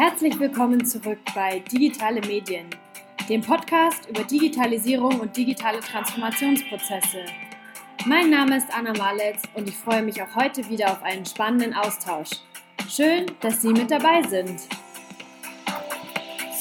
Herzlich willkommen zurück bei Digitale Medien, dem Podcast über Digitalisierung und digitale Transformationsprozesse. Mein Name ist Anna Maletz und ich freue mich auch heute wieder auf einen spannenden Austausch. Schön, dass Sie mit dabei sind.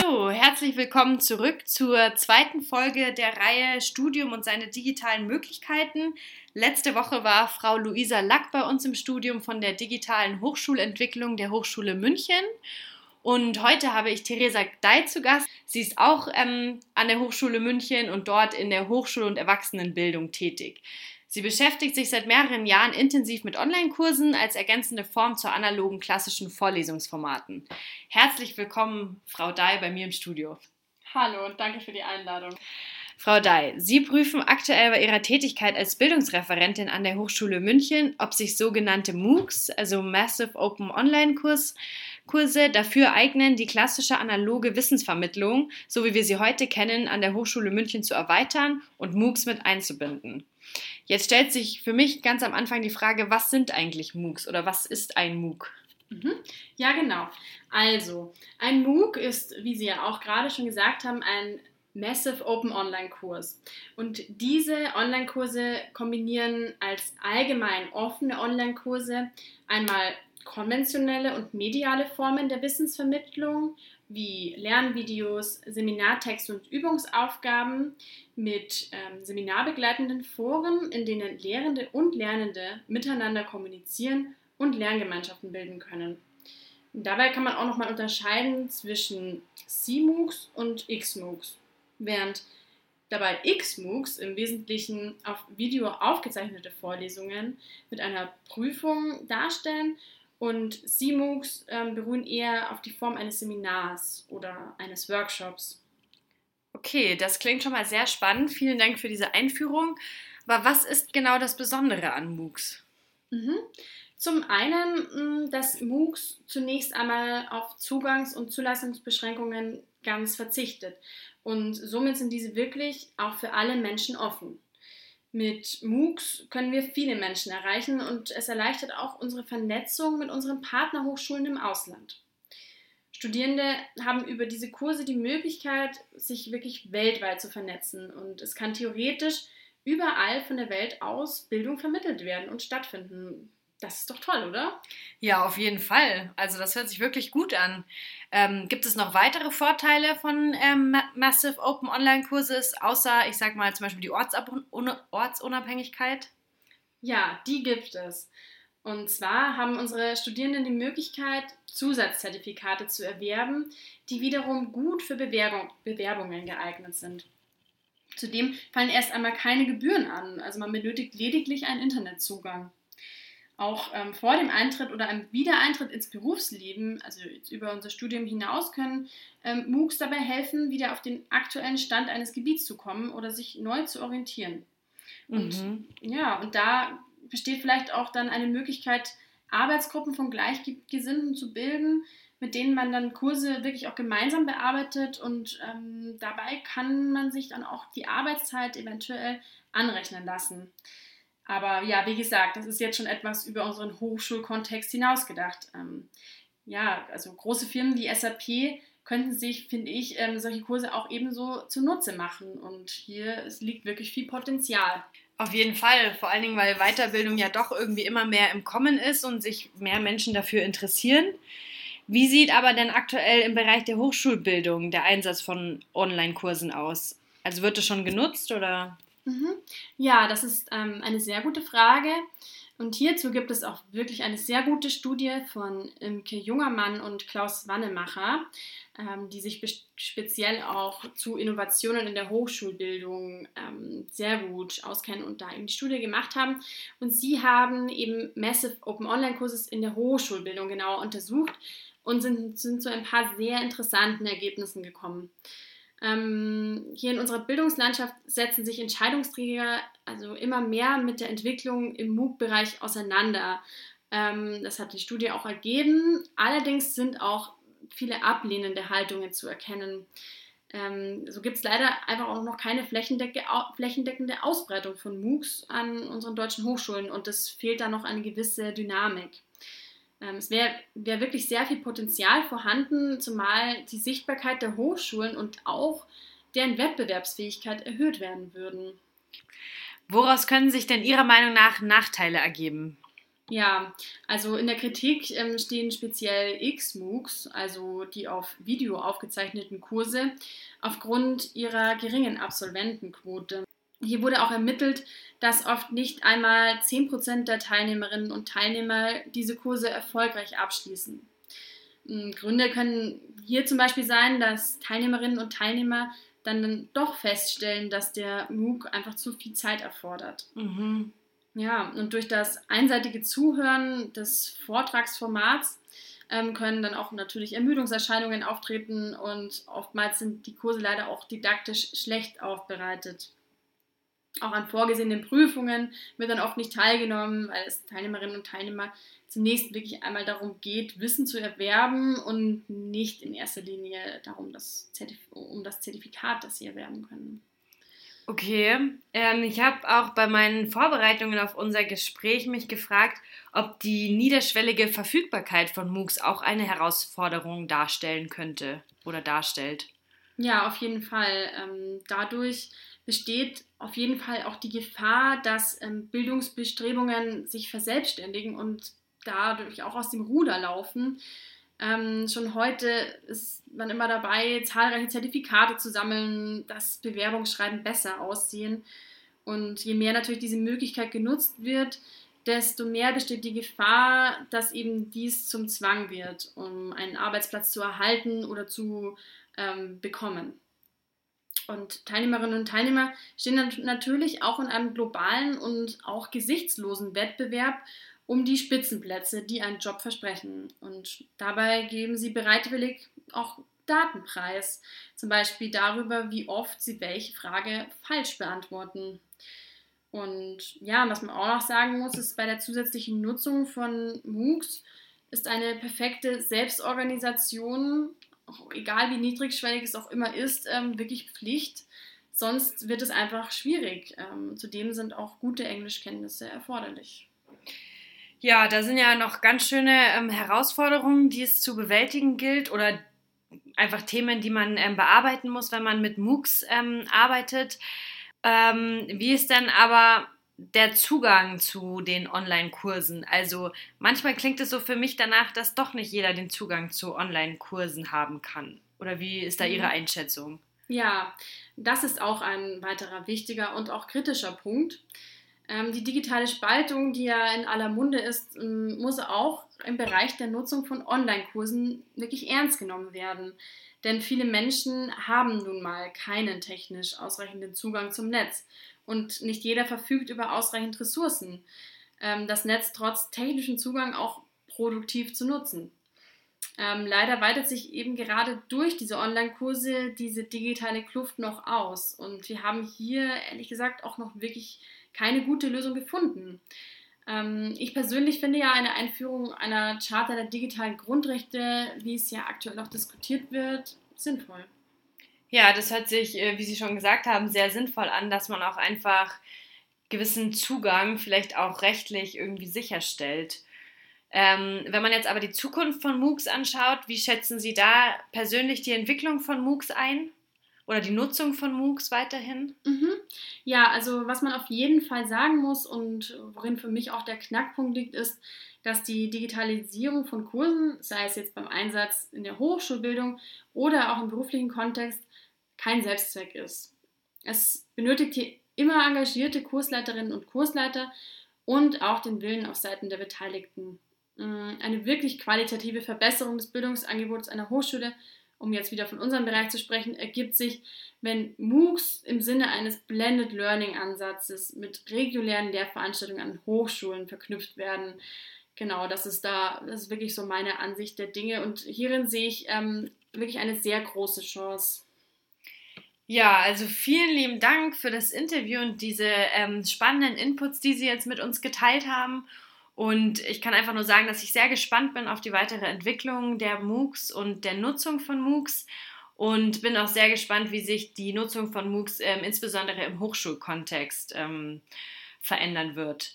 So, herzlich willkommen zurück zur zweiten Folge der Reihe Studium und seine digitalen Möglichkeiten. Letzte Woche war Frau Luisa Lack bei uns im Studium von der digitalen Hochschulentwicklung der Hochschule München. Und heute habe ich Theresa Dei zu Gast. Sie ist auch ähm, an der Hochschule München und dort in der Hochschul- und Erwachsenenbildung tätig. Sie beschäftigt sich seit mehreren Jahren intensiv mit Online-Kursen als ergänzende Form zu analogen klassischen Vorlesungsformaten. Herzlich willkommen, Frau Dai, bei mir im Studio. Hallo und danke für die Einladung. Frau Dai, Sie prüfen aktuell bei Ihrer Tätigkeit als Bildungsreferentin an der Hochschule München, ob sich sogenannte MOOCs, also Massive Open Online Kurs, Kurse dafür eignen, die klassische analoge Wissensvermittlung, so wie wir sie heute kennen, an der Hochschule München zu erweitern und MOOCs mit einzubinden. Jetzt stellt sich für mich ganz am Anfang die Frage, was sind eigentlich MOOCs oder was ist ein MOOC? Mhm. Ja, genau. Also, ein MOOC ist, wie Sie ja auch gerade schon gesagt haben, ein Massive Open Online Kurs. Und diese Online-Kurse kombinieren als allgemein offene Online-Kurse einmal konventionelle und mediale Formen der Wissensvermittlung wie Lernvideos, Seminartexte und Übungsaufgaben mit ähm, seminarbegleitenden Foren, in denen Lehrende und Lernende miteinander kommunizieren und Lerngemeinschaften bilden können. Dabei kann man auch nochmal unterscheiden zwischen CMOOCs und XMOOCs während dabei X-MOOCs im Wesentlichen auf Video aufgezeichnete Vorlesungen mit einer Prüfung darstellen und C-MOOCs ähm, beruhen eher auf die Form eines Seminars oder eines Workshops. Okay, das klingt schon mal sehr spannend. Vielen Dank für diese Einführung. Aber was ist genau das Besondere an MOOCs? Mhm. Zum einen, dass MOOCs zunächst einmal auf Zugangs- und Zulassungsbeschränkungen ganz verzichtet. Und somit sind diese wirklich auch für alle Menschen offen. Mit MOOCs können wir viele Menschen erreichen und es erleichtert auch unsere Vernetzung mit unseren Partnerhochschulen im Ausland. Studierende haben über diese Kurse die Möglichkeit, sich wirklich weltweit zu vernetzen und es kann theoretisch überall von der Welt aus Bildung vermittelt werden und stattfinden. Das ist doch toll, oder? Ja, auf jeden Fall. Also das hört sich wirklich gut an. Ähm, gibt es noch weitere Vorteile von ähm, Massive Open Online Kurses, außer, ich sag mal, zum Beispiel die Ortsab Ortsunabhängigkeit? Ja, die gibt es. Und zwar haben unsere Studierenden die Möglichkeit, Zusatzzertifikate zu erwerben, die wiederum gut für Bewerbung, Bewerbungen geeignet sind. Zudem fallen erst einmal keine Gebühren an, also man benötigt lediglich einen Internetzugang auch ähm, vor dem Eintritt oder einem Wiedereintritt ins Berufsleben, also über unser Studium hinaus, können ähm, MOOCs dabei helfen, wieder auf den aktuellen Stand eines Gebiets zu kommen oder sich neu zu orientieren. Und mhm. ja, und da besteht vielleicht auch dann eine Möglichkeit, Arbeitsgruppen von Gleichgesinnten zu bilden, mit denen man dann Kurse wirklich auch gemeinsam bearbeitet und ähm, dabei kann man sich dann auch die Arbeitszeit eventuell anrechnen lassen. Aber ja, wie gesagt, das ist jetzt schon etwas über unseren Hochschulkontext hinausgedacht. Ähm, ja, also große Firmen wie SAP könnten sich, finde ich, ähm, solche Kurse auch ebenso zunutze machen. Und hier liegt wirklich viel Potenzial. Auf jeden Fall, vor allen Dingen, weil Weiterbildung ja doch irgendwie immer mehr im Kommen ist und sich mehr Menschen dafür interessieren. Wie sieht aber denn aktuell im Bereich der Hochschulbildung der Einsatz von Online-Kursen aus? Also wird es schon genutzt oder? Mhm. Ja, das ist ähm, eine sehr gute Frage. Und hierzu gibt es auch wirklich eine sehr gute Studie von Imke Jungermann und Klaus Wannemacher, ähm, die sich speziell auch zu Innovationen in der Hochschulbildung ähm, sehr gut auskennen und da eben die Studie gemacht haben. Und sie haben eben Massive Open Online Kurses in der Hochschulbildung genauer untersucht und sind, sind zu ein paar sehr interessanten Ergebnissen gekommen. Ähm, hier in unserer Bildungslandschaft setzen sich Entscheidungsträger also immer mehr mit der Entwicklung im MOOC-Bereich auseinander. Ähm, das hat die Studie auch ergeben. Allerdings sind auch viele ablehnende Haltungen zu erkennen. Ähm, so gibt es leider einfach auch noch keine flächendeckende Ausbreitung von MOOCs an unseren deutschen Hochschulen und es fehlt da noch eine gewisse Dynamik. Ähm, es wäre wär wirklich sehr viel Potenzial vorhanden, zumal die Sichtbarkeit der Hochschulen und auch deren Wettbewerbsfähigkeit erhöht werden würden. Woraus können sich denn Ihrer Meinung nach Nachteile ergeben? Ja, also in der Kritik ähm, stehen speziell X-MOOCs, also die auf Video aufgezeichneten Kurse, aufgrund ihrer geringen Absolventenquote. Hier wurde auch ermittelt, dass oft nicht einmal 10% der Teilnehmerinnen und Teilnehmer diese Kurse erfolgreich abschließen. Hm, Gründe können hier zum Beispiel sein, dass Teilnehmerinnen und Teilnehmer dann doch feststellen, dass der MOOC einfach zu viel Zeit erfordert. Mhm. Ja, und durch das einseitige Zuhören des Vortragsformats ähm, können dann auch natürlich Ermüdungserscheinungen auftreten und oftmals sind die Kurse leider auch didaktisch schlecht aufbereitet. Auch an vorgesehenen Prüfungen wird dann oft nicht teilgenommen, weil es Teilnehmerinnen und Teilnehmer zunächst wirklich einmal darum geht, Wissen zu erwerben und nicht in erster Linie darum, das um das Zertifikat, das sie erwerben können. Okay, ähm, ich habe auch bei meinen Vorbereitungen auf unser Gespräch mich gefragt, ob die niederschwellige Verfügbarkeit von MOOCs auch eine Herausforderung darstellen könnte oder darstellt. Ja, auf jeden Fall. Ähm, dadurch besteht auf jeden Fall auch die Gefahr, dass ähm, Bildungsbestrebungen sich verselbstständigen und dadurch auch aus dem Ruder laufen. Ähm, schon heute ist man immer dabei, zahlreiche Zertifikate zu sammeln, dass Bewerbungsschreiben besser aussehen. Und je mehr natürlich diese Möglichkeit genutzt wird, desto mehr besteht die Gefahr, dass eben dies zum Zwang wird, um einen Arbeitsplatz zu erhalten oder zu ähm, bekommen. Und Teilnehmerinnen und Teilnehmer stehen dann natürlich auch in einem globalen und auch gesichtslosen Wettbewerb um die Spitzenplätze, die einen Job versprechen. Und dabei geben sie bereitwillig auch Datenpreis, zum Beispiel darüber, wie oft sie welche Frage falsch beantworten. Und ja, was man auch noch sagen muss, ist bei der zusätzlichen Nutzung von MOOCs ist eine perfekte Selbstorganisation, egal wie niedrigschwellig es auch immer ist, ähm, wirklich Pflicht. Sonst wird es einfach schwierig. Ähm, zudem sind auch gute Englischkenntnisse erforderlich. Ja, da sind ja noch ganz schöne ähm, Herausforderungen, die es zu bewältigen gilt oder einfach Themen, die man ähm, bearbeiten muss, wenn man mit MOOCs ähm, arbeitet. Ähm, wie ist denn aber der Zugang zu den Online-Kursen? Also manchmal klingt es so für mich danach, dass doch nicht jeder den Zugang zu Online-Kursen haben kann. Oder wie ist da Ihre mhm. Einschätzung? Ja, das ist auch ein weiterer wichtiger und auch kritischer Punkt. Ähm, die digitale Spaltung, die ja in aller Munde ist, ähm, muss auch im Bereich der Nutzung von Online-Kursen wirklich ernst genommen werden. Denn viele Menschen haben nun mal keinen technisch ausreichenden Zugang zum Netz und nicht jeder verfügt über ausreichend Ressourcen, ähm, das Netz trotz technischem Zugang auch produktiv zu nutzen. Ähm, leider weitet sich eben gerade durch diese Online-Kurse diese digitale Kluft noch aus. Und wir haben hier ehrlich gesagt auch noch wirklich keine gute Lösung gefunden. Ähm, ich persönlich finde ja eine Einführung einer Charta der digitalen Grundrechte, wie es ja aktuell auch diskutiert wird, sinnvoll. Ja, das hört sich, äh, wie Sie schon gesagt haben, sehr sinnvoll an, dass man auch einfach gewissen Zugang vielleicht auch rechtlich irgendwie sicherstellt. Ähm, wenn man jetzt aber die Zukunft von MOOCs anschaut, wie schätzen Sie da persönlich die Entwicklung von MOOCs ein? oder die Nutzung von MOOCs weiterhin? Mhm. Ja, also was man auf jeden Fall sagen muss und worin für mich auch der Knackpunkt liegt, ist, dass die Digitalisierung von Kursen, sei es jetzt beim Einsatz in der Hochschulbildung oder auch im beruflichen Kontext, kein Selbstzweck ist. Es benötigt hier immer engagierte Kursleiterinnen und Kursleiter und auch den Willen auf Seiten der Beteiligten. Mm, eine wirklich qualitative Verbesserung des Bildungsangebots einer Hochschule um jetzt wieder von unserem Bereich zu sprechen, ergibt sich, wenn MOOCs im Sinne eines Blended Learning Ansatzes mit regulären Lehrveranstaltungen an Hochschulen verknüpft werden. Genau, das ist da, das ist wirklich so meine Ansicht der Dinge und hierin sehe ich ähm, wirklich eine sehr große Chance. Ja, also vielen lieben Dank für das Interview und diese ähm, spannenden Inputs, die Sie jetzt mit uns geteilt haben. Und ich kann einfach nur sagen, dass ich sehr gespannt bin auf die weitere Entwicklung der MOOCs und der Nutzung von MOOCs und bin auch sehr gespannt, wie sich die Nutzung von MOOCs ähm, insbesondere im Hochschulkontext ähm, verändern wird.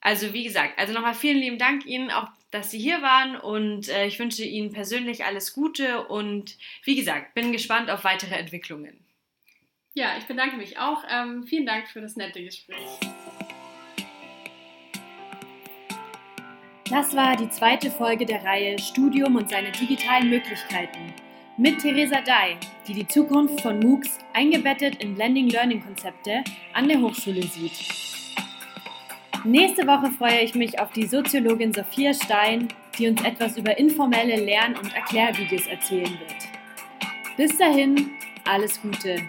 Also wie gesagt, also nochmal vielen lieben Dank Ihnen auch dass Sie hier waren und äh, ich wünsche Ihnen persönlich alles Gute und wie gesagt, bin gespannt auf weitere Entwicklungen. Ja, ich bedanke mich auch. Ähm, vielen Dank für das nette Gespräch. Das war die zweite Folge der Reihe Studium und seine digitalen Möglichkeiten mit Theresa Dai, die die Zukunft von MOOCs eingebettet in Blending Learning Konzepte an der Hochschule sieht. Nächste Woche freue ich mich auf die Soziologin Sophia Stein, die uns etwas über informelle Lern- und Erklärvideos erzählen wird. Bis dahin, alles Gute.